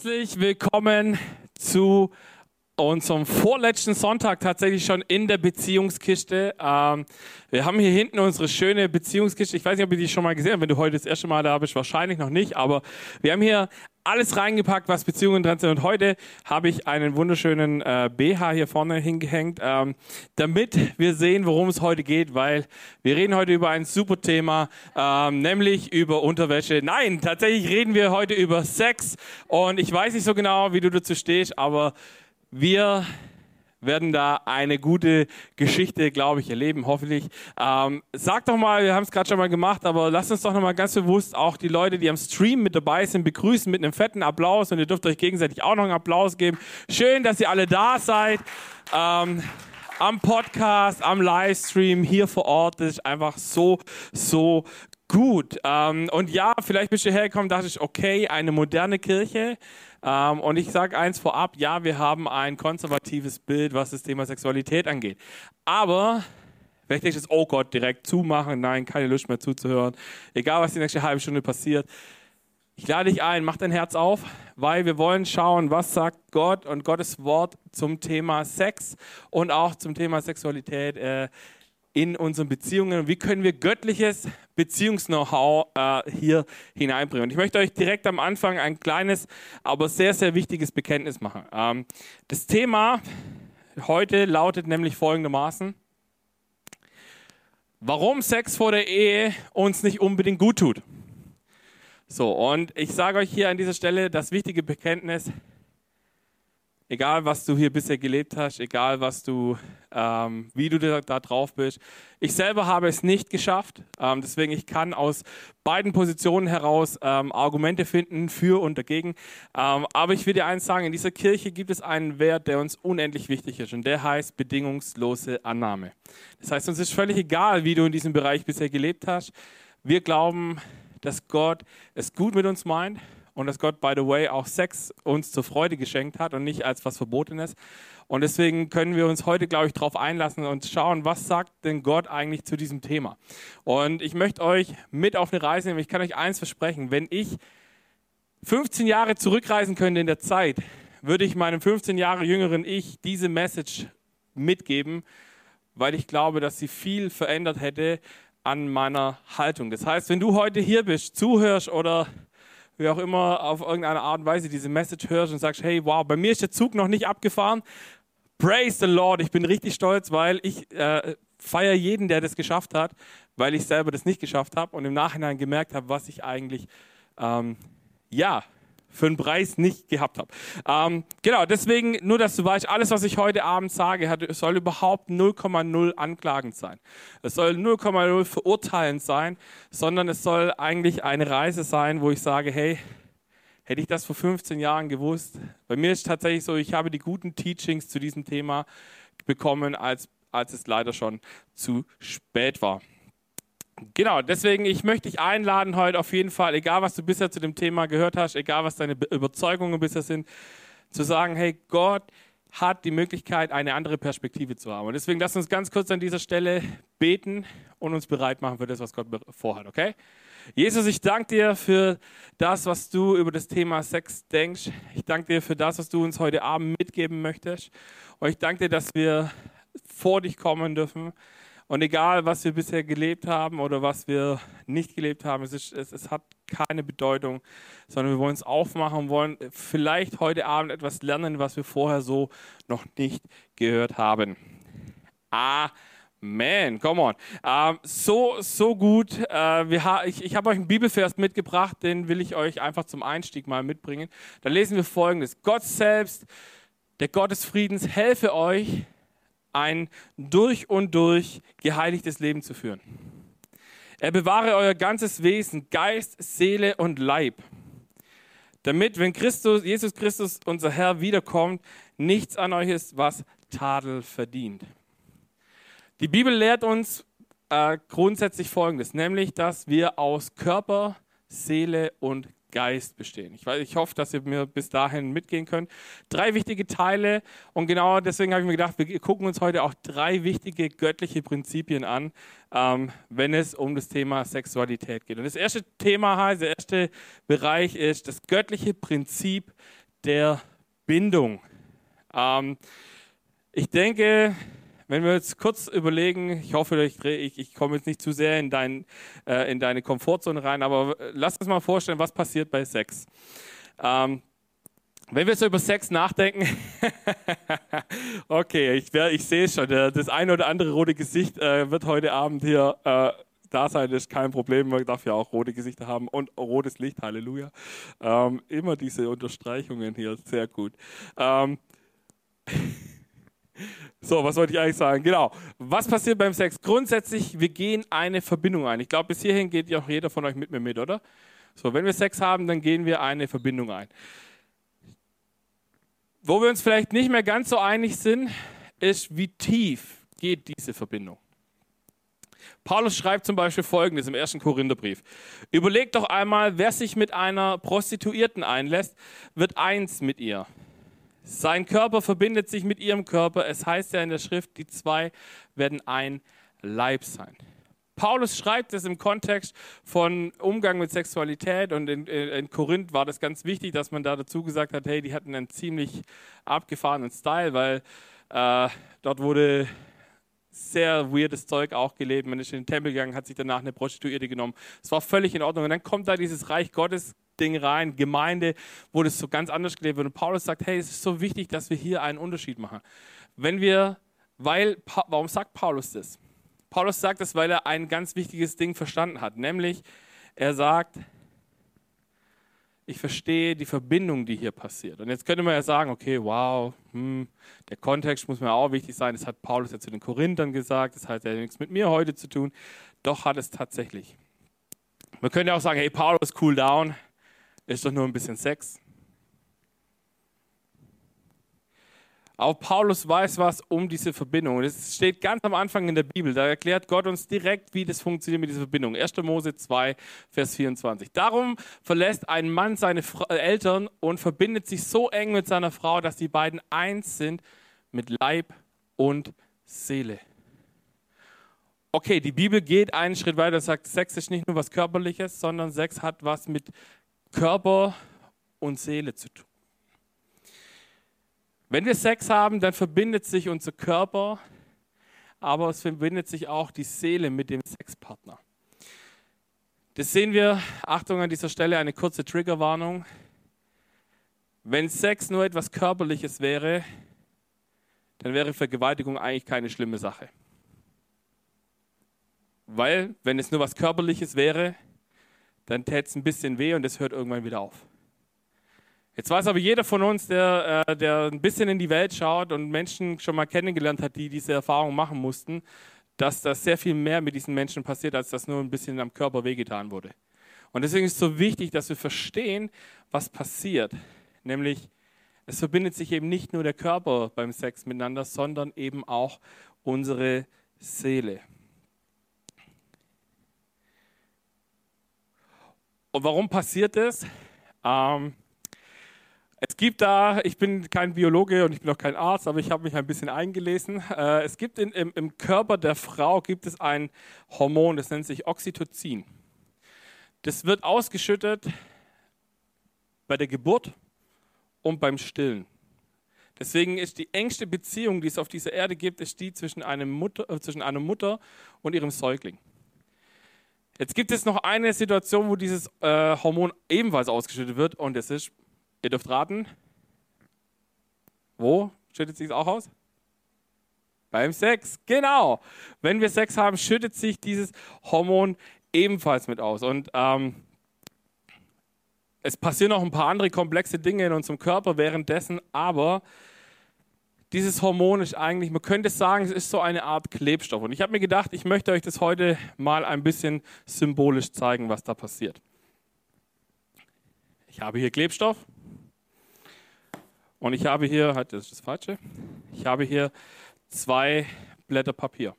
Herzlich willkommen zu unserem vorletzten Sonntag tatsächlich schon in der Beziehungskiste. Ähm, wir haben hier hinten unsere schöne Beziehungskiste. Ich weiß nicht, ob ihr die schon mal gesehen habt. Wenn du heute das erste Mal da bist, wahrscheinlich noch nicht. Aber wir haben hier alles reingepackt, was Beziehungen dran sind. Und heute habe ich einen wunderschönen äh, BH hier vorne hingehängt, ähm, damit wir sehen, worum es heute geht. Weil wir reden heute über ein super Thema, ähm, nämlich über Unterwäsche. Nein, tatsächlich reden wir heute über Sex. Und ich weiß nicht so genau, wie du dazu stehst, aber wir werden da eine gute Geschichte, glaube ich, erleben, hoffentlich. Ähm, sag doch mal, wir haben es gerade schon mal gemacht, aber lasst uns doch noch mal ganz bewusst auch die Leute, die am Stream mit dabei sind, begrüßen mit einem fetten Applaus und ihr dürft euch gegenseitig auch noch einen Applaus geben. Schön, dass ihr alle da seid. Ähm, am Podcast, am Livestream, hier vor Ort. Das ist einfach so, so gut. Ähm, und ja, vielleicht bist du hergekommen, dachte ich, okay, eine moderne Kirche. Ähm, und ich sage eins vorab, ja, wir haben ein konservatives Bild, was das Thema Sexualität angeht. Aber Vielleicht denkst du oh Gott, direkt zumachen, nein, keine Lust mehr zuzuhören. Egal, was die nächste halbe Stunde passiert. Ich lade dich ein, mach dein Herz auf, weil wir wollen schauen, was sagt Gott und Gottes Wort zum Thema Sex und auch zum Thema Sexualität. Äh, in unseren Beziehungen. Wie können wir göttliches Beziehungs-Know-how äh, hier hineinbringen? Und ich möchte euch direkt am Anfang ein kleines, aber sehr, sehr wichtiges Bekenntnis machen. Ähm, das Thema heute lautet nämlich folgendermaßen. Warum Sex vor der Ehe uns nicht unbedingt gut tut. So, und ich sage euch hier an dieser Stelle das wichtige Bekenntnis, Egal, was du hier bisher gelebt hast, egal, was du, ähm, wie du da, da, drauf bist. Ich selber habe es nicht geschafft. Ähm, deswegen, ich kann aus beiden Positionen heraus ähm, Argumente finden für und dagegen. Ähm, aber ich will dir eins sagen, in dieser Kirche gibt es einen Wert, der uns unendlich wichtig ist. Und der heißt bedingungslose Annahme. Das heißt, uns ist völlig egal, wie du in diesem Bereich bisher gelebt hast. Wir glauben, dass Gott es gut mit uns meint und dass Gott, by the way, auch Sex uns zur Freude geschenkt hat und nicht als was Verbotenes. Und deswegen können wir uns heute, glaube ich, darauf einlassen und schauen, was sagt denn Gott eigentlich zu diesem Thema. Und ich möchte euch mit auf eine Reise nehmen. Ich kann euch eins versprechen, wenn ich 15 Jahre zurückreisen könnte in der Zeit, würde ich meinem 15 Jahre jüngeren Ich diese Message mitgeben, weil ich glaube, dass sie viel verändert hätte an meiner Haltung. Das heißt, wenn du heute hier bist, zuhörst oder wie auch immer, auf irgendeine Art und Weise diese Message hörst und sagst, hey, wow, bei mir ist der Zug noch nicht abgefahren. Praise the Lord, ich bin richtig stolz, weil ich äh, feiere jeden, der das geschafft hat, weil ich selber das nicht geschafft habe und im Nachhinein gemerkt habe, was ich eigentlich, ähm, ja, für einen Preis nicht gehabt habe. Ähm, genau, deswegen, nur dass du weißt, alles, was ich heute Abend sage, hat, soll überhaupt 0,0 anklagend sein. Es soll 0,0 verurteilend sein, sondern es soll eigentlich eine Reise sein, wo ich sage, hey, hätte ich das vor 15 Jahren gewusst. Bei mir ist tatsächlich so, ich habe die guten Teachings zu diesem Thema bekommen, als, als es leider schon zu spät war. Genau, deswegen, ich möchte dich einladen heute auf jeden Fall, egal was du bisher zu dem Thema gehört hast, egal was deine Überzeugungen bisher sind, zu sagen, hey, Gott hat die Möglichkeit, eine andere Perspektive zu haben. Und deswegen lass uns ganz kurz an dieser Stelle beten und uns bereit machen für das, was Gott vorhat, okay? Jesus, ich danke dir für das, was du über das Thema Sex denkst. Ich danke dir für das, was du uns heute Abend mitgeben möchtest. Und ich danke dir, dass wir vor dich kommen dürfen und egal, was wir bisher gelebt haben oder was wir nicht gelebt haben, es, ist, es, es hat keine Bedeutung, sondern wir wollen es aufmachen wollen vielleicht heute Abend etwas lernen, was wir vorher so noch nicht gehört haben. Amen. Come on. Ähm, so, so gut. Äh, wir ich ich habe euch einen Bibelvers mitgebracht, den will ich euch einfach zum Einstieg mal mitbringen. Da lesen wir folgendes. Gott selbst, der Gott des Friedens, helfe euch, ein durch und durch geheiligtes Leben zu führen. Er bewahre euer ganzes Wesen, Geist, Seele und Leib, damit, wenn Christus, Jesus Christus, unser Herr, wiederkommt, nichts an euch ist, was Tadel verdient. Die Bibel lehrt uns äh, grundsätzlich Folgendes, nämlich, dass wir aus Körper, Seele und Geist bestehen. Ich, weiß, ich hoffe, dass ihr mir bis dahin mitgehen könnt. Drei wichtige Teile und genau deswegen habe ich mir gedacht, wir gucken uns heute auch drei wichtige göttliche Prinzipien an, ähm, wenn es um das Thema Sexualität geht. Und das erste Thema heißt, der erste Bereich ist das göttliche Prinzip der Bindung. Ähm, ich denke, wenn wir jetzt kurz überlegen, ich hoffe, ich, ich, ich komme jetzt nicht zu sehr in, dein, äh, in deine Komfortzone rein, aber lass uns mal vorstellen, was passiert bei Sex. Ähm, wenn wir so über Sex nachdenken, okay, ich, ich sehe schon, das eine oder andere rote Gesicht äh, wird heute Abend hier äh, da sein, ist kein Problem. Man darf ja auch rote Gesichter haben und rotes Licht, Halleluja. Ähm, immer diese Unterstreichungen hier, sehr gut. Ähm, so, was wollte ich eigentlich sagen? Genau. Was passiert beim Sex? Grundsätzlich, wir gehen eine Verbindung ein. Ich glaube, bis hierhin geht ja auch jeder von euch mit mir mit, oder? So, wenn wir Sex haben, dann gehen wir eine Verbindung ein. Wo wir uns vielleicht nicht mehr ganz so einig sind, ist, wie tief geht diese Verbindung. Paulus schreibt zum Beispiel Folgendes im ersten Korintherbrief. Überlegt doch einmal, wer sich mit einer Prostituierten einlässt, wird eins mit ihr. Sein Körper verbindet sich mit ihrem Körper. Es heißt ja in der Schrift, die zwei werden ein Leib sein. Paulus schreibt es im Kontext von Umgang mit Sexualität und in, in, Korinth war das ganz wichtig, dass man da dazu gesagt hat, hey, die hatten einen ziemlich abgefahrenen Style, weil äh, dort wurde sehr weirdes Zeug auch gelebt. Man ist in den Tempel gegangen, hat sich danach eine Prostituierte genommen. Es war völlig in Ordnung. Und dann kommt da dieses Reich Gottes Ding rein, Gemeinde, wo das so ganz anders gelebt wird. Und Paulus sagt, hey, es ist so wichtig, dass wir hier einen Unterschied machen. Wenn wir, weil, warum sagt Paulus das? Paulus sagt das, weil er ein ganz wichtiges Ding verstanden hat. Nämlich, er sagt, ich verstehe die Verbindung, die hier passiert. Und jetzt könnte man ja sagen, okay, wow, hm, der Kontext muss mir auch wichtig sein. Das hat Paulus ja zu den Korinthern gesagt, das hat ja nichts mit mir heute zu tun. Doch hat es tatsächlich. Man könnte auch sagen, hey, Paulus, cool down, ist doch nur ein bisschen Sex. Auch Paulus weiß was um diese Verbindung. Das steht ganz am Anfang in der Bibel. Da erklärt Gott uns direkt, wie das funktioniert mit dieser Verbindung. 1. Mose 2, Vers 24. Darum verlässt ein Mann seine äh, Eltern und verbindet sich so eng mit seiner Frau, dass die beiden eins sind mit Leib und Seele. Okay, die Bibel geht einen Schritt weiter und sagt, Sex ist nicht nur was Körperliches, sondern Sex hat was mit Körper und Seele zu tun. Wenn wir Sex haben, dann verbindet sich unser Körper, aber es verbindet sich auch die Seele mit dem Sexpartner. Das sehen wir, Achtung an dieser Stelle, eine kurze Triggerwarnung. Wenn Sex nur etwas Körperliches wäre, dann wäre Vergewaltigung eigentlich keine schlimme Sache. Weil, wenn es nur was Körperliches wäre, dann täte es ein bisschen weh und es hört irgendwann wieder auf. Jetzt weiß aber jeder von uns, der, äh, der ein bisschen in die Welt schaut und Menschen schon mal kennengelernt hat, die diese Erfahrung machen mussten, dass das sehr viel mehr mit diesen Menschen passiert, als dass nur ein bisschen am Körper wehgetan wurde. Und deswegen ist es so wichtig, dass wir verstehen, was passiert. Nämlich, es verbindet sich eben nicht nur der Körper beim Sex miteinander, sondern eben auch unsere Seele. Und warum passiert das? Ähm, es gibt da, ich bin kein Biologe und ich bin auch kein Arzt, aber ich habe mich ein bisschen eingelesen. Äh, es gibt in, im, im, Körper der Frau gibt es ein Hormon, das nennt sich Oxytocin. Das wird ausgeschüttet bei der Geburt und beim Stillen. Deswegen ist die engste Beziehung, die es auf dieser Erde gibt, ist die zwischen, einem Mutter, äh, zwischen einer Mutter und ihrem Säugling. Jetzt gibt es noch eine Situation, wo dieses äh, Hormon ebenfalls ausgeschüttet wird und das ist Ihr dürft raten. Wo schüttet sich es auch aus? Beim Sex, genau. Wenn wir Sex haben, schüttet sich dieses Hormon ebenfalls mit aus. Und ähm, es passieren noch ein paar andere komplexe Dinge in unserem Körper währenddessen, aber dieses Hormon ist eigentlich, man könnte sagen, es ist so eine Art Klebstoff. Und ich habe mir gedacht, ich möchte euch das heute mal ein bisschen symbolisch zeigen, was da passiert. Ich habe hier Klebstoff, und ich habe hier, halt, das ist das Falsche, ich habe hier zwei Blätter Papier.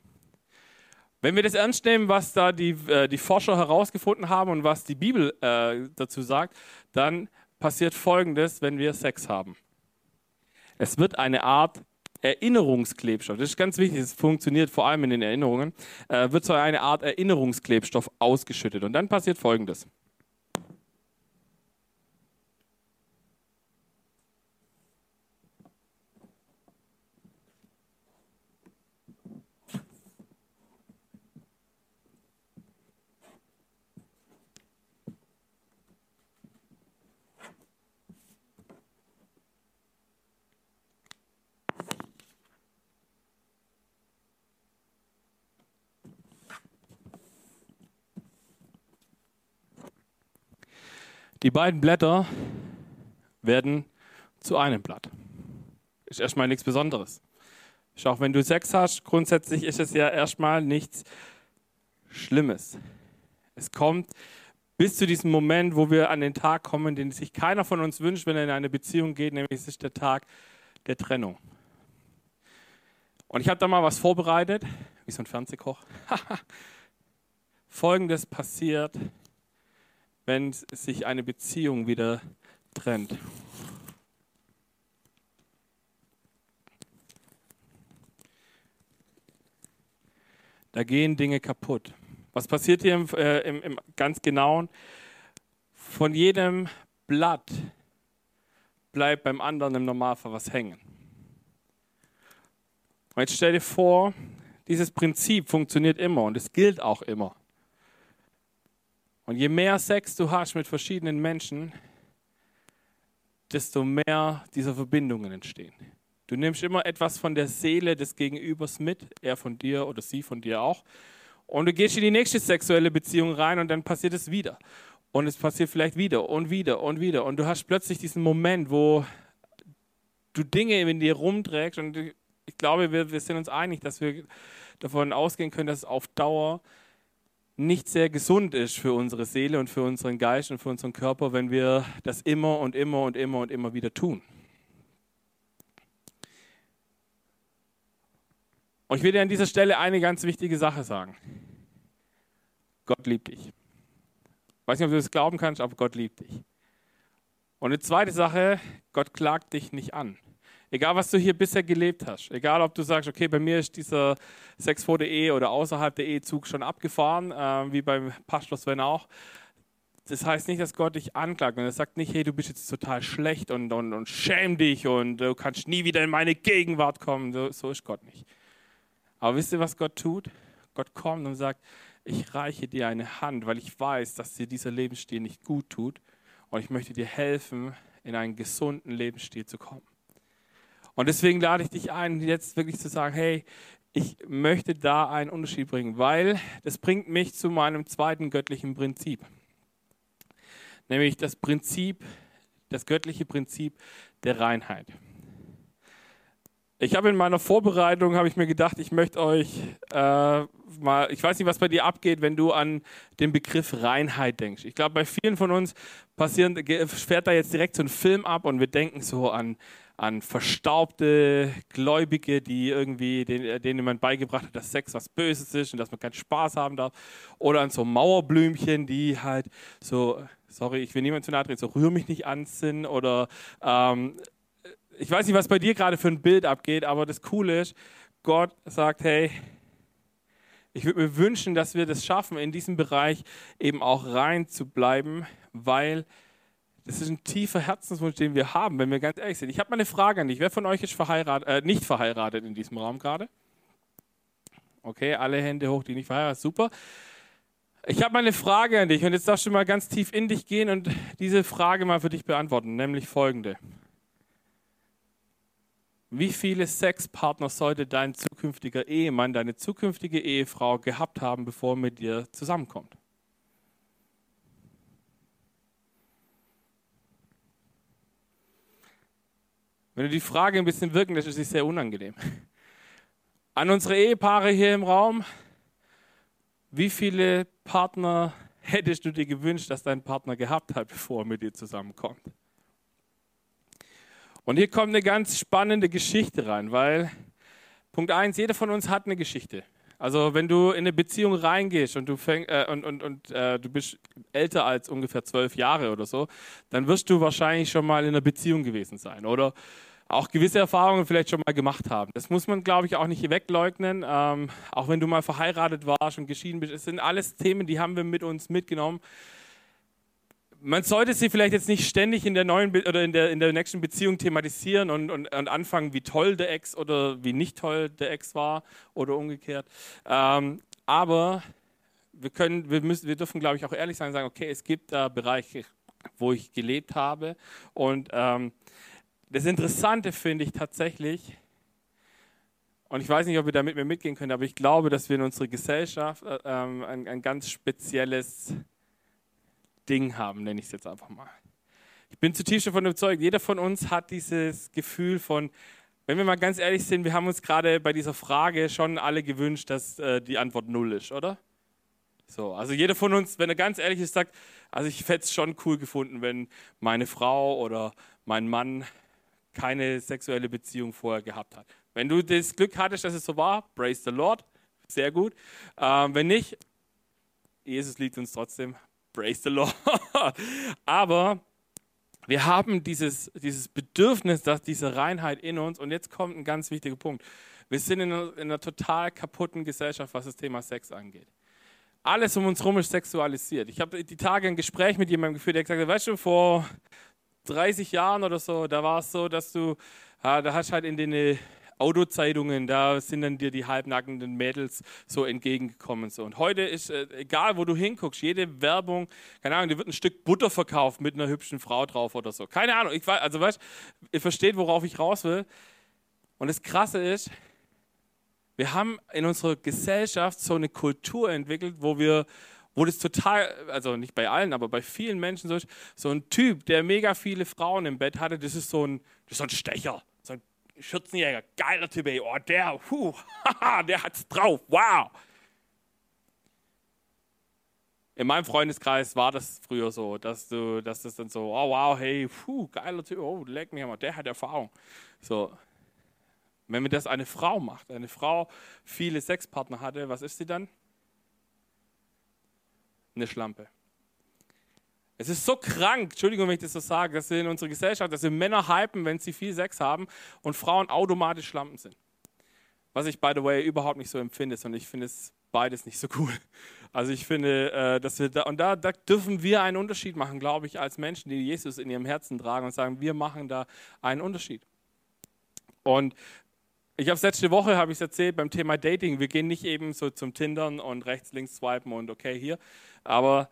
Wenn wir das ernst nehmen, was da die, äh, die Forscher herausgefunden haben und was die Bibel äh, dazu sagt, dann passiert Folgendes, wenn wir Sex haben. Es wird eine Art Erinnerungsklebstoff, das ist ganz wichtig, es funktioniert vor allem in den Erinnerungen, äh, wird so eine Art Erinnerungsklebstoff ausgeschüttet. Und dann passiert Folgendes. Die beiden Blätter werden zu einem Blatt. Ist erstmal nichts Besonderes. Schau, wenn du sechs hast, grundsätzlich ist es ja erstmal nichts Schlimmes. Es kommt bis zu diesem Moment, wo wir an den Tag kommen, den sich keiner von uns wünscht, wenn er in eine Beziehung geht, nämlich es ist der Tag der Trennung. Und ich habe da mal was vorbereitet, wie so ein Fernsehkoch. Folgendes passiert, wenn sich eine Beziehung wieder trennt. Da gehen Dinge kaputt. Was passiert hier im, äh, im, im ganz genauen? Von jedem Blatt bleibt beim anderen im Normalfall was hängen. Und jetzt stell dir vor, dieses Prinzip funktioniert immer und es gilt auch immer. Und je mehr Sex du hast mit verschiedenen Menschen, desto mehr dieser Verbindungen entstehen. Du nimmst immer etwas von der Seele des Gegenübers mit, er von dir oder sie von dir auch. Und du gehst in die nächste sexuelle Beziehung rein und dann passiert es wieder. Und es passiert vielleicht wieder und wieder und wieder. Und du hast plötzlich diesen Moment, wo du Dinge in dir rumträgst. Und ich glaube, wir, wir sind uns einig, dass wir davon ausgehen können, dass es auf Dauer nicht sehr gesund ist für unsere Seele und für unseren Geist und für unseren Körper, wenn wir das immer und immer und immer und immer wieder tun. Und ich will dir an dieser Stelle eine ganz wichtige Sache sagen. Gott liebt dich. Ich weiß nicht, ob du das glauben kannst, aber Gott liebt dich. Und eine zweite Sache, Gott klagt dich nicht an. Egal, was du hier bisher gelebt hast, egal, ob du sagst, okay, bei mir ist dieser Sex vor der Ehe oder außerhalb der Ehezug schon abgefahren, äh, wie beim Pastor Sven auch. Das heißt nicht, dass Gott dich anklagt und er sagt nicht, hey, du bist jetzt total schlecht und, und, und schäm dich und du kannst nie wieder in meine Gegenwart kommen. So, so ist Gott nicht. Aber wisst ihr, was Gott tut? Gott kommt und sagt, ich reiche dir eine Hand, weil ich weiß, dass dir dieser Lebensstil nicht gut tut und ich möchte dir helfen, in einen gesunden Lebensstil zu kommen. Und deswegen lade ich dich ein, jetzt wirklich zu sagen, hey, ich möchte da einen Unterschied bringen, weil das bringt mich zu meinem zweiten göttlichen Prinzip. Nämlich das Prinzip, das göttliche Prinzip der Reinheit. Ich habe in meiner Vorbereitung, habe ich mir gedacht, ich möchte euch äh, mal, ich weiß nicht, was bei dir abgeht, wenn du an den Begriff Reinheit denkst. Ich glaube, bei vielen von uns passieren, fährt da jetzt direkt so ein Film ab und wir denken so an, an verstaubte Gläubige, die irgendwie, denen, denen man beigebracht hat, dass Sex was Böses ist und dass man keinen Spaß haben darf. Oder an so Mauerblümchen, die halt so, sorry, ich will niemand zu nahe treten, so rühr mich nicht an sind oder ähm, ich weiß nicht, was bei dir gerade für ein Bild abgeht, aber das Coole ist, Gott sagt, hey, ich würde mir wünschen, dass wir das schaffen, in diesem Bereich eben auch rein zu bleiben, weil das ist ein tiefer Herzenswunsch, den wir haben, wenn wir ganz ehrlich sind. Ich habe mal eine Frage an dich. Wer von euch ist verheiratet, äh, nicht verheiratet in diesem Raum gerade? Okay, alle Hände hoch, die nicht verheiratet sind. Super. Ich habe mal eine Frage an dich und jetzt darfst du mal ganz tief in dich gehen und diese Frage mal für dich beantworten, nämlich folgende. Wie viele Sexpartner sollte dein zukünftiger Ehemann, deine zukünftige Ehefrau gehabt haben, bevor er mit dir zusammenkommt? Wenn du die Frage ein bisschen wirken lässt, ist sie sehr unangenehm. An unsere Ehepaare hier im Raum, wie viele Partner hättest du dir gewünscht, dass dein Partner gehabt hat, bevor er mit dir zusammenkommt? Und hier kommt eine ganz spannende Geschichte rein, weil Punkt 1, jeder von uns hat eine Geschichte. Also wenn du in eine Beziehung reingehst und du, fäng, äh, und, und, und äh, du bist älter als ungefähr zwölf Jahre oder so, dann wirst du wahrscheinlich schon mal in einer Beziehung gewesen sein oder auch gewisse Erfahrungen vielleicht schon mal gemacht haben. Das muss man, glaube ich, auch nicht wegleugnen. Ähm, auch wenn du mal verheiratet warst und geschieden bist, es sind alles Themen, die haben wir mit uns mitgenommen man sollte sie vielleicht jetzt nicht ständig in der neuen Be oder in der, in der nächsten Beziehung thematisieren und, und, und, anfangen, wie toll der Ex oder wie nicht toll der Ex war oder umgekehrt. Ähm, aber wir können, wir müssen, wir dürfen, glaube ich, auch ehrlich sein und sagen, okay, es gibt da Bereiche, wo ich gelebt habe. Und ähm, das Interessante finde ich tatsächlich, und ich weiß nicht, ob ihr da mit mir mitgehen könnt, aber ich glaube, dass wir in unserer Gesellschaft äh, ähm, ein, ein ganz spezielles Ding haben, nenne ich es jetzt einfach mal. Ich bin zutiefst davon überzeugt, jeder von uns hat dieses Gefühl von, wenn wir mal ganz ehrlich sind, wir haben uns gerade bei dieser Frage schon alle gewünscht, dass äh, die Antwort null ist, oder? So, also jeder von uns, wenn er ganz ehrlich ist, sagt, also ich hätte es schon cool gefunden, wenn meine Frau oder mein Mann keine sexuelle Beziehung vorher gehabt hat. Wenn du das Glück hattest, dass es so war, praise the Lord, sehr gut. Ähm, wenn nicht, Jesus liebt uns trotzdem, praise the Lord. Aber wir haben dieses, dieses Bedürfnis, dass diese Reinheit in uns, und jetzt kommt ein ganz wichtiger Punkt. Wir sind in einer, in einer total kaputten Gesellschaft, was das Thema Sex angeht. Alles um uns herum ist sexualisiert. Ich habe die Tage ein Gespräch mit jemandem geführt, der gesagt hat, weißt du, vor 30 Jahren oder so, da war es so, dass du, ja, da hast halt in den Autozeitungen, da sind dann dir die halbnackenden Mädels so entgegengekommen. So. Und heute ist, äh, egal wo du hinguckst, jede Werbung, keine Ahnung, da wird ein Stück Butter verkauft mit einer hübschen Frau drauf oder so. Keine Ahnung, ich weiß, also weißt ihr versteht, worauf ich raus will. Und das Krasse ist, wir haben in unserer Gesellschaft so eine Kultur entwickelt, wo wir wo das total, also nicht bei allen, aber bei vielen Menschen so ist, so ein Typ, der mega viele Frauen im Bett hatte, das ist so ein, das ist so ein Stecher. Schürzenjäger, geiler Typ, ey. oh der, huh, haha, der hat's drauf, wow. In meinem Freundeskreis war das früher so, dass du, dass das dann so, oh wow, hey, puh, geiler Typ, oh, leck mich mal, der hat Erfahrung. So, wenn mir das eine Frau macht, eine Frau viele Sexpartner hatte, was ist sie dann? Eine Schlampe. Es ist so krank, Entschuldigung, wenn ich das so sage, dass wir in unserer Gesellschaft, dass wir Männer hypen, wenn sie viel Sex haben und Frauen automatisch Schlampen sind. Was ich, by the way, überhaupt nicht so empfinde, sondern ich finde es beides nicht so cool. Also ich finde, äh, dass wir da, und da, da dürfen wir einen Unterschied machen, glaube ich, als Menschen, die Jesus in ihrem Herzen tragen und sagen, wir machen da einen Unterschied. Und ich habe letzte Woche, habe ich es erzählt, beim Thema Dating, wir gehen nicht eben so zum Tindern und rechts, links swipen und okay hier, aber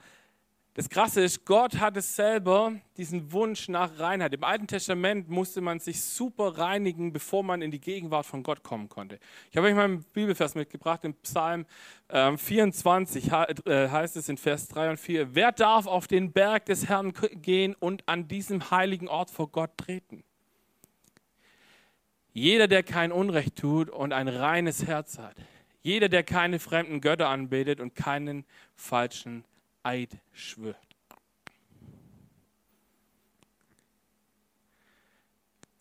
das Krasse ist, Gott hatte selber diesen Wunsch nach Reinheit. Im Alten Testament musste man sich super reinigen, bevor man in die Gegenwart von Gott kommen konnte. Ich habe euch mal einen Bibelvers mitgebracht, im Psalm äh, 24 heißt es in Vers 3 und 4, wer darf auf den Berg des Herrn gehen und an diesem heiligen Ort vor Gott treten? Jeder, der kein Unrecht tut und ein reines Herz hat. Jeder, der keine fremden Götter anbetet und keinen falschen Eid schwört.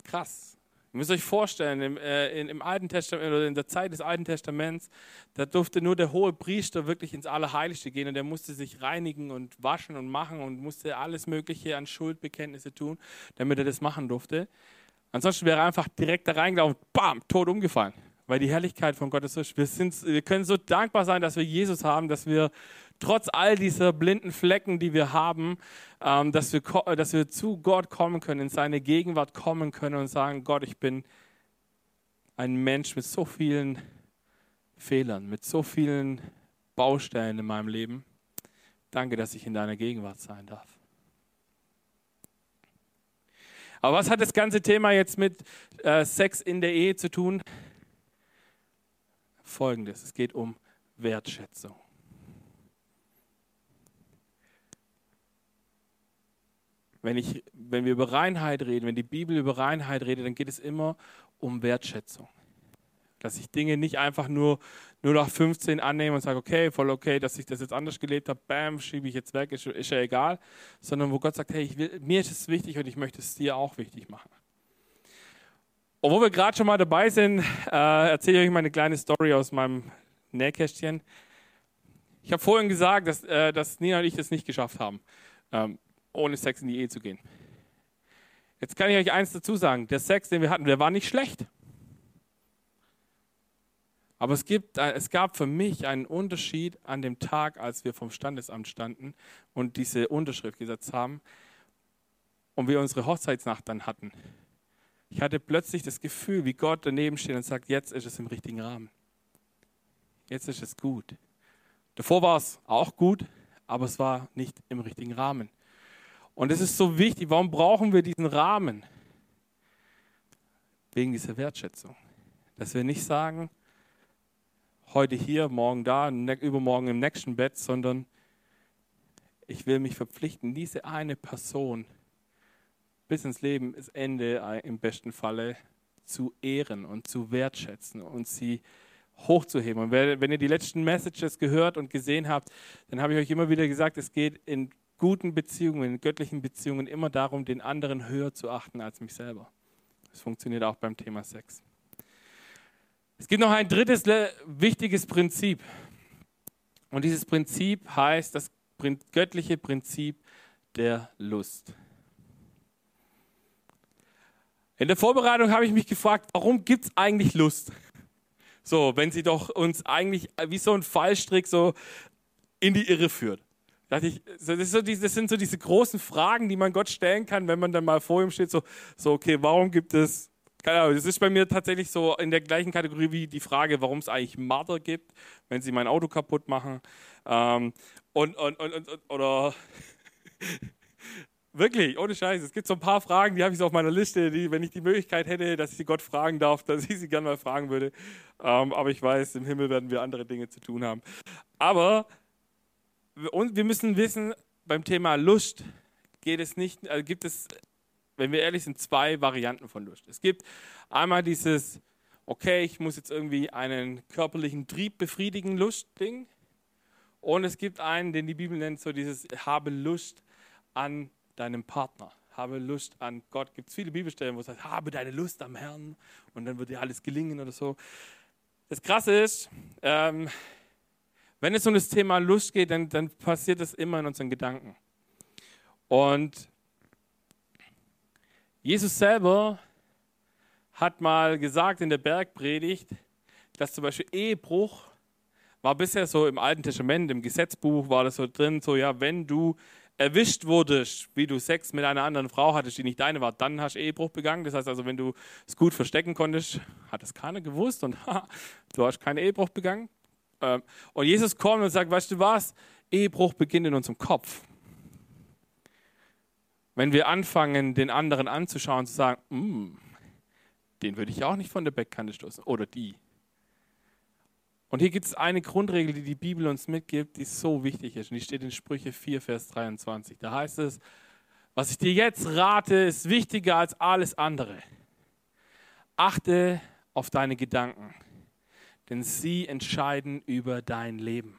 Krass. Ihr müsst euch vorstellen, im, äh, im Alten Testament oder in der Zeit des Alten Testaments, da durfte nur der hohe Priester wirklich ins Allerheiligste gehen und der musste sich reinigen und waschen und machen und musste alles Mögliche an Schuldbekenntnisse tun, damit er das machen durfte. Ansonsten wäre er einfach direkt da reingelaufen, bam, tot umgefallen, weil die Herrlichkeit von Gott ist so. Wir, sind, wir können so dankbar sein, dass wir Jesus haben, dass wir trotz all dieser blinden Flecken, die wir haben, ähm, dass, wir, dass wir zu Gott kommen können, in seine Gegenwart kommen können und sagen, Gott, ich bin ein Mensch mit so vielen Fehlern, mit so vielen Baustellen in meinem Leben. Danke, dass ich in deiner Gegenwart sein darf. Aber was hat das ganze Thema jetzt mit äh, Sex in der Ehe zu tun? Folgendes, es geht um Wertschätzung. Wenn, ich, wenn wir über Reinheit reden, wenn die Bibel über Reinheit redet, dann geht es immer um Wertschätzung. Dass ich Dinge nicht einfach nur, nach 15 annehme und sage, okay, voll okay, dass ich das jetzt anders gelebt habe, bam, schiebe ich jetzt weg, ist, ist ja egal. Sondern wo Gott sagt, hey, will, mir ist es wichtig und ich möchte es dir auch wichtig machen. Wo wir gerade schon mal dabei sind, äh, erzähle ich euch mal eine kleine Story aus meinem Nähkästchen. Ich habe vorhin gesagt, dass, äh, dass Nina und ich das nicht geschafft haben. Ähm, ohne Sex in die Ehe zu gehen. Jetzt kann ich euch eins dazu sagen. Der Sex, den wir hatten, der war nicht schlecht. Aber es, gibt, es gab für mich einen Unterschied an dem Tag, als wir vom Standesamt standen und diese Unterschrift gesetzt haben und wir unsere Hochzeitsnacht dann hatten. Ich hatte plötzlich das Gefühl, wie Gott daneben steht und sagt, jetzt ist es im richtigen Rahmen. Jetzt ist es gut. Davor war es auch gut, aber es war nicht im richtigen Rahmen. Und es ist so wichtig, warum brauchen wir diesen Rahmen? Wegen dieser Wertschätzung. Dass wir nicht sagen, heute hier, morgen da, übermorgen im nächsten Bett, sondern ich will mich verpflichten, diese eine Person bis ins Lebensende äh, im besten Falle zu ehren und zu wertschätzen und sie hochzuheben. Und wenn ihr die letzten Messages gehört und gesehen habt, dann habe ich euch immer wieder gesagt, es geht in guten Beziehungen, in göttlichen Beziehungen immer darum, den anderen höher zu achten als mich selber. Das funktioniert auch beim Thema Sex. Es gibt noch ein drittes wichtiges Prinzip. Und dieses Prinzip heißt das göttliche Prinzip der Lust. In der Vorbereitung habe ich mich gefragt, warum gibt es eigentlich Lust? So, wenn sie doch uns eigentlich wie so ein Fallstrick so in die Irre führt. Das, so das, sind so diese großen Fragen, die man Gott stellen kann, wenn man dann mal vor ihm steht, so, so okay, warum gibt es, keine Ahnung, das ist bei mir tatsächlich so in der gleichen Kategorie wie die Frage, warum es eigentlich Marder gibt, wenn sie mein Auto kaputt machen. Ähm, und, und, und, und, oder Wirklich, ohne Scheiß. Es gibt so ein paar Fragen, die habe ich so auf meiner Liste, die, wenn ich die Möglichkeit hätte, dass ich sie Gott fragen darf, dass ich sie gerne mal fragen würde. Ähm, aber ich weiß, im Himmel werden wir andere Dinge zu tun haben. Aber und wir müssen wissen, beim Thema Lust geht es nicht, also gibt es, wenn wir ehrlich sind, zwei Varianten von Lust. Es gibt einmal dieses, okay, ich muss jetzt irgendwie einen körperlichen Trieb befriedigen, Lust-Ding. Und es gibt einen, den die Bibel nennt, so dieses habe Lust an deinem Partner. Habe Lust an Gott. Gibt es viele Bibelstellen, wo es heißt, habe deine Lust am Herrn und dann wird dir alles gelingen oder so. Das Krasse ist, ähm, wenn es um das Thema Lust geht, dann, dann passiert das immer in unseren Gedanken. Und Jesus selber hat mal gesagt in der Bergpredigt, dass zum Beispiel Ehebruch war bisher so im Alten Testament, im Gesetzbuch war das so drin, so ja, wenn du erwischt wurdest, wie du Sex mit einer anderen Frau hattest, die nicht deine war, dann hast du Ehebruch begangen. Das heißt also, wenn du es gut verstecken konntest, hat es keiner gewusst und du hast keinen Ehebruch begangen. Ähm, und Jesus kommt und sagt, weißt du was? Ehebruch beginnt in unserem Kopf. Wenn wir anfangen, den anderen anzuschauen und zu sagen, mm, den würde ich auch nicht von der Beckkante stoßen oder die. Und hier gibt es eine Grundregel, die die Bibel uns mitgibt, die so wichtig ist. Und die steht in Sprüche 4, Vers 23. Da heißt es, was ich dir jetzt rate, ist wichtiger als alles andere. Achte auf deine Gedanken, denn sie entscheiden über dein Leben.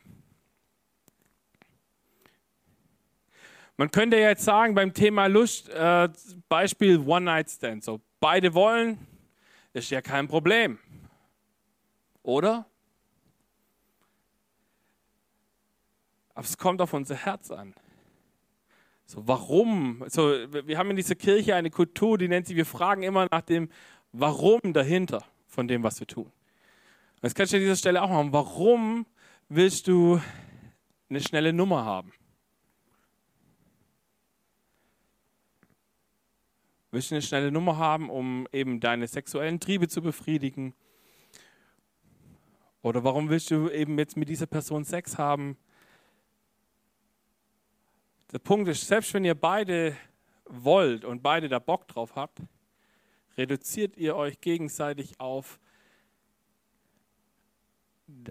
Man könnte jetzt sagen, beim Thema Lust, äh, Beispiel One-Night-Stand, so beide wollen, ist ja kein Problem. Oder? Aber es kommt auf unser Herz an. So, warum? So, wir haben in dieser Kirche eine Kultur, die nennt sich, wir fragen immer nach dem Warum dahinter von dem, was wir tun. Das kannst du an dieser Stelle auch machen. Warum willst du eine schnelle Nummer haben? Willst du eine schnelle Nummer haben, um eben deine sexuellen Triebe zu befriedigen? Oder warum willst du eben jetzt mit dieser Person Sex haben? Der Punkt ist, selbst wenn ihr beide wollt und beide da Bock drauf habt, reduziert ihr euch gegenseitig auf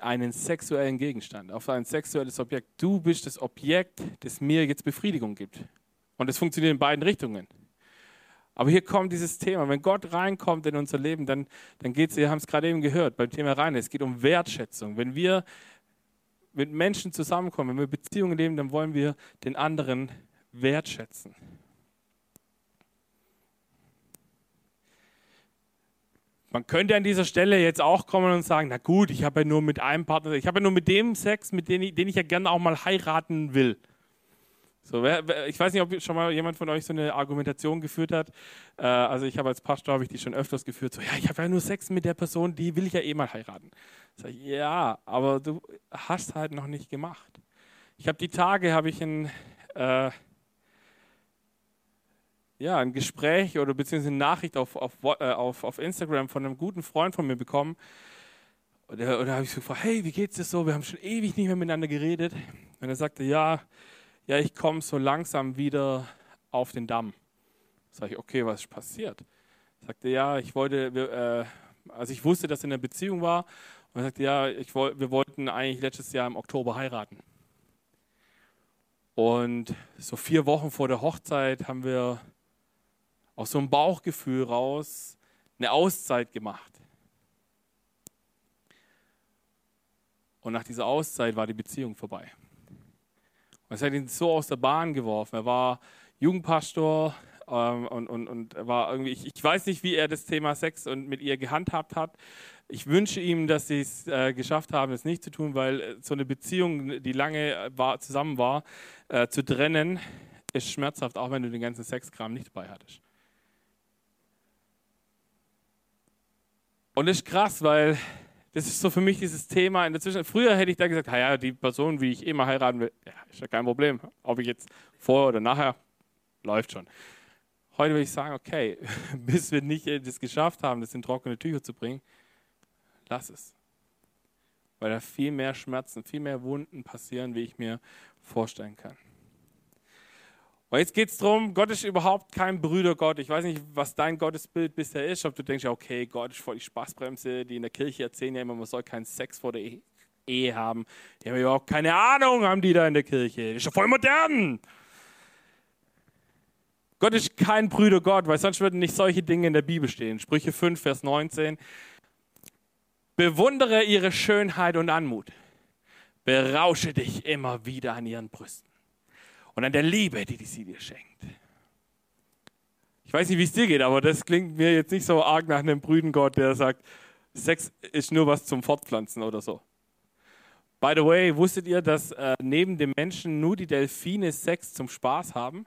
einen sexuellen Gegenstand, auf ein sexuelles Objekt. Du bist das Objekt, das mir jetzt Befriedigung gibt. Und es funktioniert in beiden Richtungen. Aber hier kommt dieses Thema. Wenn Gott reinkommt in unser Leben, dann, dann geht es, wir haben es gerade eben gehört, beim Thema rein, es geht um Wertschätzung. Wenn wir mit Menschen zusammenkommen, wenn wir Beziehungen leben, dann wollen wir den anderen wertschätzen. Man könnte an dieser Stelle jetzt auch kommen und sagen, na gut, ich habe ja nur mit einem Partner, ich habe ja nur mit dem Sex, mit dem ich, den ich ja gerne auch mal heiraten will. So, ich weiß nicht, ob schon mal jemand von euch so eine Argumentation geführt hat. Äh, also ich habe als Pastor habe ich die schon öfters geführt. So, ja, ich habe ja nur Sex mit der Person, die will ich ja eh mal heiraten. Sag ich, ja, aber du hast halt noch nicht gemacht. Ich habe die Tage habe ich ein äh, ja ein Gespräch oder beziehungsweise eine Nachricht auf, auf, äh, auf, auf Instagram von einem guten Freund von mir bekommen. Und da habe ich so gefragt, hey, wie geht's dir so? Wir haben schon ewig nicht mehr miteinander geredet. Und er sagte, ja, ja, ich komme so langsam wieder auf den Damm. Sag ich, okay, was ist passiert? Sagte, ja, ich wollte, äh, also ich wusste, dass er in einer Beziehung war und er sagte, ja, ich, wir wollten eigentlich letztes Jahr im Oktober heiraten. Und so vier Wochen vor der Hochzeit haben wir aus so einem Bauchgefühl raus eine Auszeit gemacht. Und nach dieser Auszeit war die Beziehung vorbei. Und es hat ihn so aus der Bahn geworfen. Er war Jugendpastor ähm, und, und, und war irgendwie, ich, ich, weiß nicht, wie er das Thema Sex und mit ihr gehandhabt hat. Ich wünsche ihm, dass sie es äh, geschafft haben, es nicht zu tun, weil äh, so eine Beziehung, die lange äh, war, zusammen war, äh, zu trennen, ist schmerzhaft, auch wenn du den ganzen Sexkram nicht dabei hattest. Und das ist krass, weil das ist so für mich dieses Thema in der Zwischen. Früher hätte ich da gesagt, ja, die Person, wie ich immer heiraten will, ja, ist ja kein Problem. Ob ich jetzt vorher oder nachher, läuft schon. Heute würde ich sagen, okay, bis wir nicht das geschafft haben, das in trockene Tücher zu bringen, lass es. Weil da viel mehr Schmerzen, viel mehr Wunden passieren, wie ich mir vorstellen kann. Und jetzt geht es darum, Gott ist überhaupt kein Brüdergott. Ich weiß nicht, was dein Gottesbild bisher ist. Ob du denkst, okay, Gott ist voll die Spaßbremse, die in der Kirche erzählen ja immer, man soll keinen Sex vor der Ehe haben. Die haben überhaupt keine Ahnung, haben die da in der Kirche. Das ist ja voll modern. Gott ist kein Brüdergott, weil sonst würden nicht solche Dinge in der Bibel stehen. Sprüche 5, Vers 19. Bewundere ihre Schönheit und Anmut. Berausche dich immer wieder an ihren Brüsten und an der Liebe, die sie dir schenkt. Ich weiß nicht, wie es dir geht, aber das klingt mir jetzt nicht so arg nach einem Brüdengott, der sagt, Sex ist nur was zum Fortpflanzen oder so. By the way, wusstet ihr, dass äh, neben dem Menschen nur die Delfine Sex zum Spaß haben?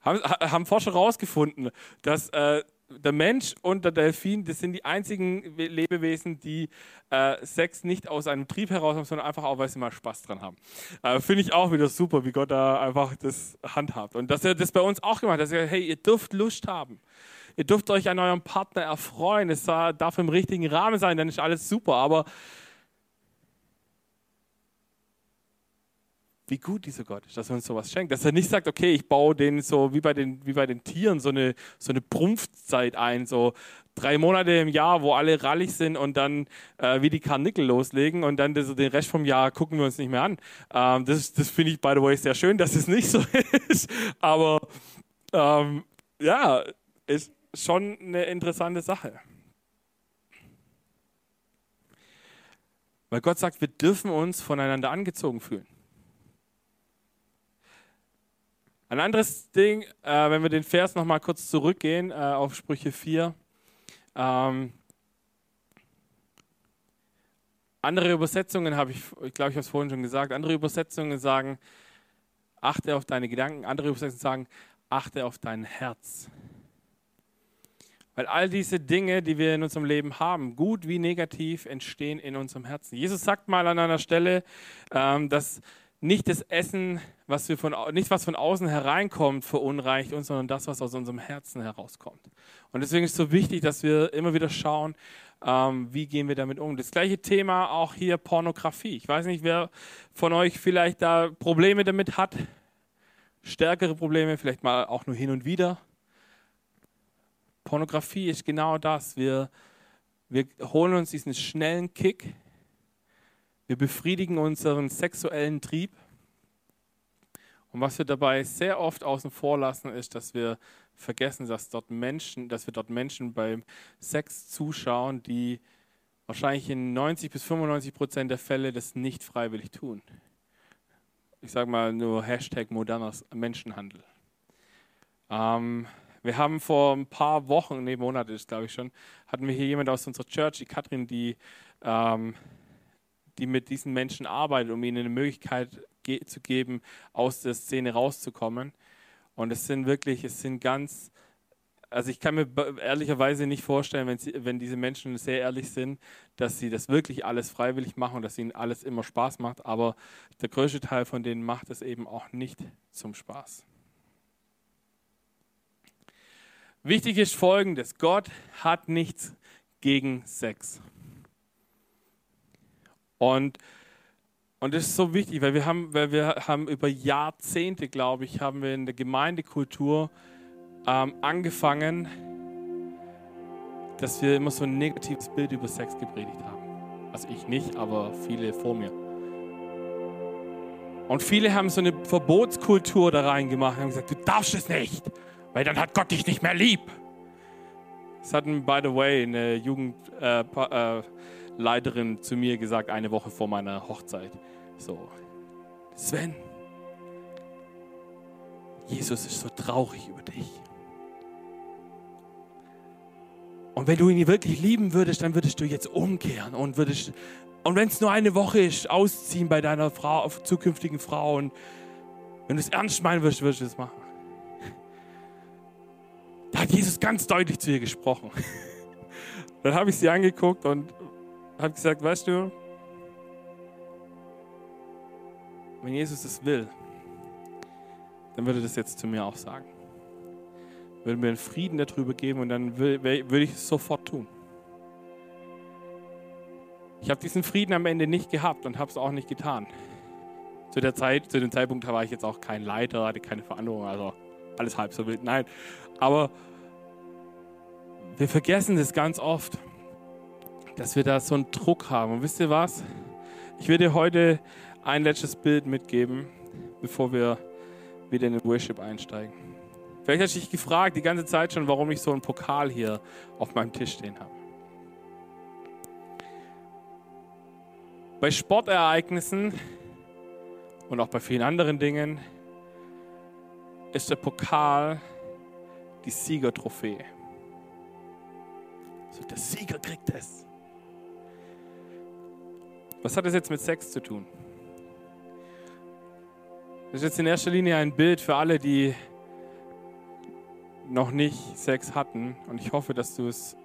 Haben, haben Forscher herausgefunden, dass äh, der Mensch und der Delfin, das sind die einzigen Lebewesen, die äh, Sex nicht aus einem Trieb heraus haben, sondern einfach auch, weil sie mal Spaß dran haben. Äh, Finde ich auch wieder super, wie Gott da einfach das handhabt. Und dass er das bei uns auch gemacht hat, dass er, hey, ihr dürft Lust haben. Ihr dürft euch an eurem Partner erfreuen. Es darf im richtigen Rahmen sein, dann ist alles super. Aber wie gut dieser Gott ist, dass er uns sowas schenkt. Dass er nicht sagt, okay, ich baue den so wie bei den, wie bei den Tieren so eine, so eine Prumpfzeit ein, so drei Monate im Jahr, wo alle rallig sind und dann äh, wie die Karnickel loslegen und dann das, den Rest vom Jahr gucken wir uns nicht mehr an. Ähm, das das finde ich, by the way, sehr schön, dass es nicht so ist. Aber ähm, ja, ist schon eine interessante Sache. Weil Gott sagt, wir dürfen uns voneinander angezogen fühlen. Ein anderes Ding, äh, wenn wir den Vers nochmal kurz zurückgehen äh, auf Sprüche 4. Ähm, andere Übersetzungen habe ich, ich glaube, ich habe es vorhin schon gesagt, andere Übersetzungen sagen, achte auf deine Gedanken, andere Übersetzungen sagen, achte auf dein Herz. Weil all diese Dinge, die wir in unserem Leben haben, gut wie negativ, entstehen in unserem Herzen. Jesus sagt mal an einer Stelle, ähm, dass nicht das Essen, was wir von, nicht was von außen hereinkommt, verunreicht uns, sondern das, was aus unserem Herzen herauskommt. Und deswegen ist es so wichtig, dass wir immer wieder schauen, ähm, wie gehen wir damit um. Das gleiche Thema auch hier Pornografie. Ich weiß nicht, wer von euch vielleicht da Probleme damit hat, stärkere Probleme, vielleicht mal auch nur hin und wieder. Pornografie ist genau das. Wir, wir holen uns diesen schnellen Kick, wir befriedigen unseren sexuellen Trieb. Und was wir dabei sehr oft außen vor lassen, ist, dass wir vergessen, dass, dort Menschen, dass wir dort Menschen beim Sex zuschauen, die wahrscheinlich in 90 bis 95 Prozent der Fälle das nicht freiwillig tun. Ich sage mal nur Hashtag moderner Menschenhandel. Ähm, wir haben vor ein paar Wochen, nee, Monate ist glaube ich schon, hatten wir hier jemand aus unserer Church, die Katrin, die ähm, die mit diesen Menschen arbeitet, um ihnen eine Möglichkeit ge zu geben, aus der Szene rauszukommen. Und es sind wirklich, es sind ganz, also ich kann mir ehrlicherweise nicht vorstellen, wenn, sie, wenn diese Menschen sehr ehrlich sind, dass sie das wirklich alles freiwillig machen und dass ihnen alles immer Spaß macht. Aber der größte Teil von denen macht es eben auch nicht zum Spaß. Wichtig ist Folgendes. Gott hat nichts gegen Sex. Und, und das ist so wichtig, weil wir haben, weil wir haben über Jahrzehnte, glaube ich, haben wir in der Gemeindekultur ähm, angefangen, dass wir immer so ein negatives Bild über Sex gepredigt haben. Also ich nicht, aber viele vor mir. Und viele haben so eine Verbotskultur da reingemacht und haben gesagt, du darfst es nicht, weil dann hat Gott dich nicht mehr lieb. Das hat, by the way, eine Jugendleiterin äh, äh, zu mir gesagt, eine Woche vor meiner Hochzeit. So, Sven, Jesus ist so traurig über dich. Und wenn du ihn wirklich lieben würdest, dann würdest du jetzt umkehren und würdest, und wenn es nur eine Woche ist, ausziehen bei deiner Frau, zukünftigen Frau. Und wenn du es ernst meinen würdest, würdest du es machen. Da hat Jesus ganz deutlich zu ihr gesprochen. Dann habe ich sie angeguckt und habe gesagt, weißt du, wenn Jesus es will, dann würde das jetzt zu mir auch sagen. Würde mir einen Frieden darüber geben und dann würde ich es sofort tun. Ich habe diesen Frieden am Ende nicht gehabt und habe es auch nicht getan. Zu der Zeit, zu dem Zeitpunkt war ich jetzt auch kein Leiter, hatte keine Verantwortung, also alles halb so wild. Nein, aber wir vergessen das ganz oft, dass wir da so einen Druck haben. Und wisst ihr was? Ich werde heute ein letztes Bild mitgeben, bevor wir wieder in den Worship einsteigen. Vielleicht hast du dich gefragt die ganze Zeit schon, warum ich so einen Pokal hier auf meinem Tisch stehen habe. Bei Sportereignissen und auch bei vielen anderen Dingen ist der Pokal die Siegertrophäe. So, der Sieger kriegt es. Was hat das jetzt mit Sex zu tun? Das ist jetzt in erster Linie ein Bild für alle, die noch nicht Sex hatten. Und ich hoffe, dass du es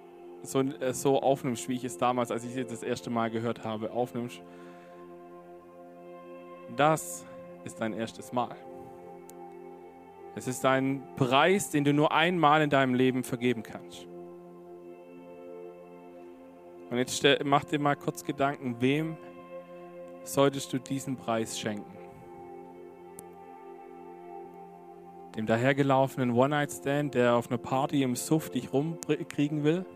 so, äh, so aufnimmst, wie ich es damals, als ich es das erste Mal gehört habe, aufnimmst. Das ist dein erstes Mal. Es ist ein Preis, den du nur einmal in deinem Leben vergeben kannst. Und jetzt mach dir mal kurz Gedanken, wem solltest du diesen Preis schenken? Dem dahergelaufenen One-Night-Stand, der auf einer Party im Suff dich rumkriegen will?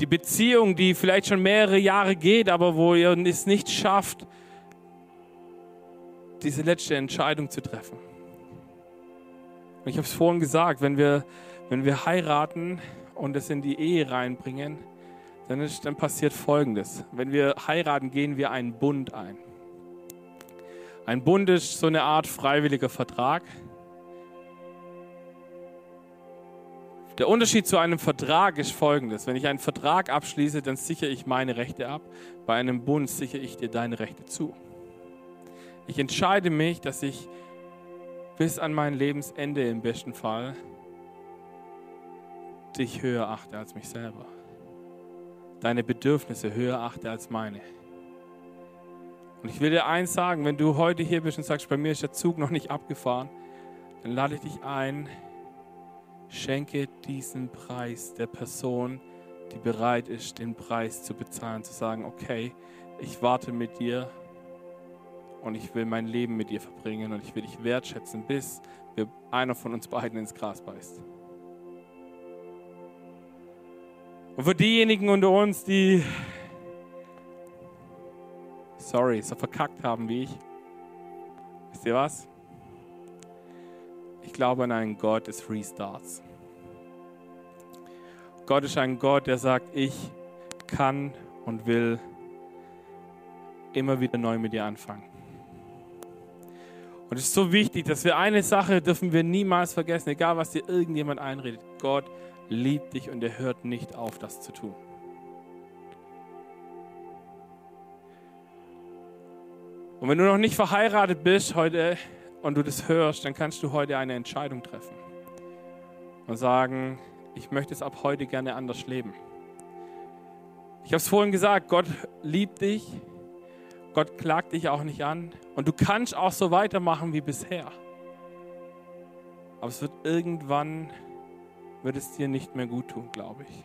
Die Beziehung, die vielleicht schon mehrere Jahre geht, aber wo ihr es nicht schafft, diese letzte Entscheidung zu treffen. Und ich habe es vorhin gesagt, wenn wir, wenn wir heiraten und es in die Ehe reinbringen, dann, ist, dann passiert Folgendes. Wenn wir heiraten, gehen wir einen Bund ein. Ein Bund ist so eine Art freiwilliger Vertrag. Der Unterschied zu einem Vertrag ist folgendes. Wenn ich einen Vertrag abschließe, dann sichere ich meine Rechte ab. Bei einem Bund sichere ich dir deine Rechte zu. Ich entscheide mich, dass ich bis an mein Lebensende im besten Fall dich höher achte als mich selber. Deine Bedürfnisse höher achte als meine. Und ich will dir eins sagen, wenn du heute hier bist und sagst, bei mir ist der Zug noch nicht abgefahren, dann lade ich dich ein, Schenke diesen Preis der Person, die bereit ist, den Preis zu bezahlen, zu sagen, okay, ich warte mit dir und ich will mein Leben mit dir verbringen und ich will dich wertschätzen, bis einer von uns beiden ins Gras beißt. Und für diejenigen unter uns, die, sorry, so verkackt haben wie ich, wisst ihr was? Ich glaube an einen Gott des Restarts. Gott ist ein Gott, der sagt, ich kann und will immer wieder neu mit dir anfangen. Und es ist so wichtig, dass wir eine Sache dürfen wir niemals vergessen, egal was dir irgendjemand einredet. Gott liebt dich und er hört nicht auf, das zu tun. Und wenn du noch nicht verheiratet bist heute, und du das hörst, dann kannst du heute eine Entscheidung treffen und sagen, ich möchte es ab heute gerne anders leben. Ich habe es vorhin gesagt, Gott liebt dich, Gott klagt dich auch nicht an und du kannst auch so weitermachen wie bisher. Aber es wird irgendwann, wird es dir nicht mehr gut tun, glaube ich.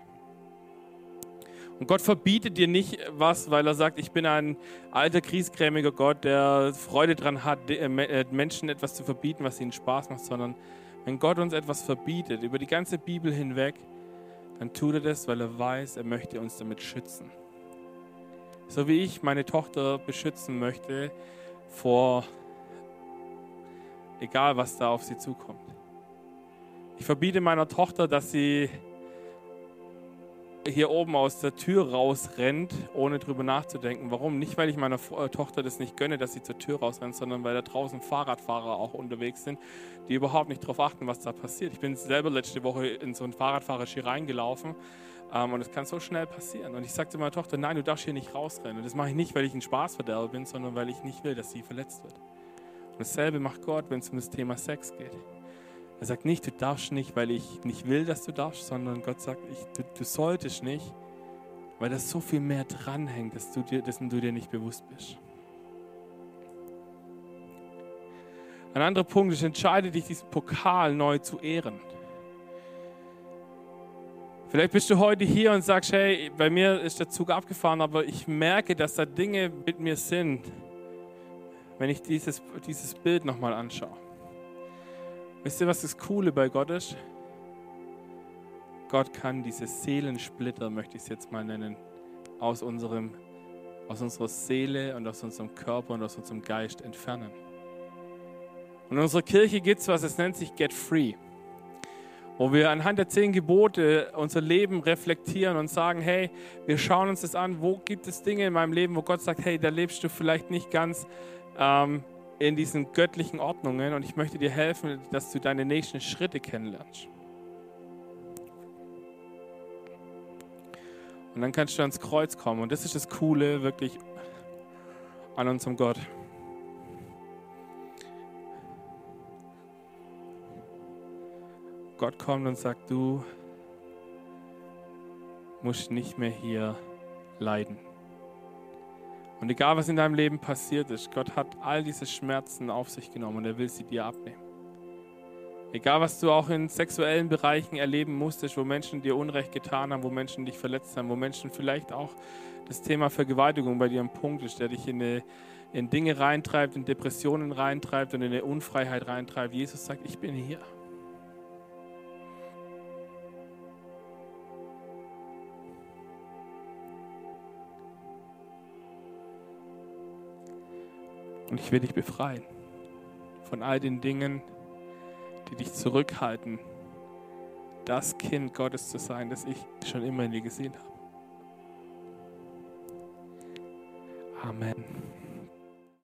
Und Gott verbietet dir nicht was, weil er sagt, ich bin ein alter, kriesgrämiger Gott, der Freude daran hat, äh, äh, Menschen etwas zu verbieten, was ihnen Spaß macht, sondern wenn Gott uns etwas verbietet, über die ganze Bibel hinweg, dann tut er das, weil er weiß, er möchte uns damit schützen. So wie ich meine Tochter beschützen möchte vor egal was da auf sie zukommt. Ich verbiete meiner Tochter, dass sie hier oben aus der Tür rausrennt, ohne drüber nachzudenken. Warum? Nicht, weil ich meiner äh, Tochter das nicht gönne, dass sie zur Tür rausrennt, sondern weil da draußen Fahrradfahrer auch unterwegs sind, die überhaupt nicht darauf achten, was da passiert. Ich bin selber letzte Woche in so einen Fahrradfahrerski reingelaufen ähm, und es kann so schnell passieren. Und ich sagte meiner Tochter, nein, du darfst hier nicht rausrennen. Und das mache ich nicht, weil ich ein Spaßverderber bin, sondern weil ich nicht will, dass sie verletzt wird. Und dasselbe macht Gott, wenn es um das Thema Sex geht. Er sagt nicht, du darfst nicht, weil ich nicht will, dass du darfst, sondern Gott sagt, ich, du, du, solltest nicht, weil da so viel mehr dranhängt, dass du dir, dessen du dir nicht bewusst bist. Ein anderer Punkt ist, entscheide dich, diesen Pokal neu zu ehren. Vielleicht bist du heute hier und sagst, hey, bei mir ist der Zug abgefahren, aber ich merke, dass da Dinge mit mir sind, wenn ich dieses, dieses Bild nochmal anschaue. Wisst ihr, was das Coole bei Gott ist? Gott kann diese Seelensplitter, möchte ich es jetzt mal nennen, aus, unserem, aus unserer Seele und aus unserem Körper und aus unserem Geist entfernen. Und in unserer Kirche gibt es was, es nennt sich Get Free, wo wir anhand der zehn Gebote unser Leben reflektieren und sagen, hey, wir schauen uns das an, wo gibt es Dinge in meinem Leben, wo Gott sagt, hey, da lebst du vielleicht nicht ganz ähm, in diesen göttlichen Ordnungen und ich möchte dir helfen, dass du deine nächsten Schritte kennenlernst. Und dann kannst du ans Kreuz kommen. Und das ist das Coole wirklich an unserem Gott. Gott kommt und sagt, du musst nicht mehr hier leiden. Und egal, was in deinem Leben passiert ist, Gott hat all diese Schmerzen auf sich genommen und er will sie dir abnehmen. Egal, was du auch in sexuellen Bereichen erleben musstest, wo Menschen dir Unrecht getan haben, wo Menschen dich verletzt haben, wo Menschen vielleicht auch das Thema Vergewaltigung bei dir ein Punkt ist, der dich in, eine, in Dinge reintreibt, in Depressionen reintreibt und in eine Unfreiheit reintreibt. Jesus sagt, ich bin hier. Und ich will dich befreien von all den Dingen, die dich zurückhalten, das Kind Gottes zu sein, das ich schon immer in dir gesehen habe. Amen.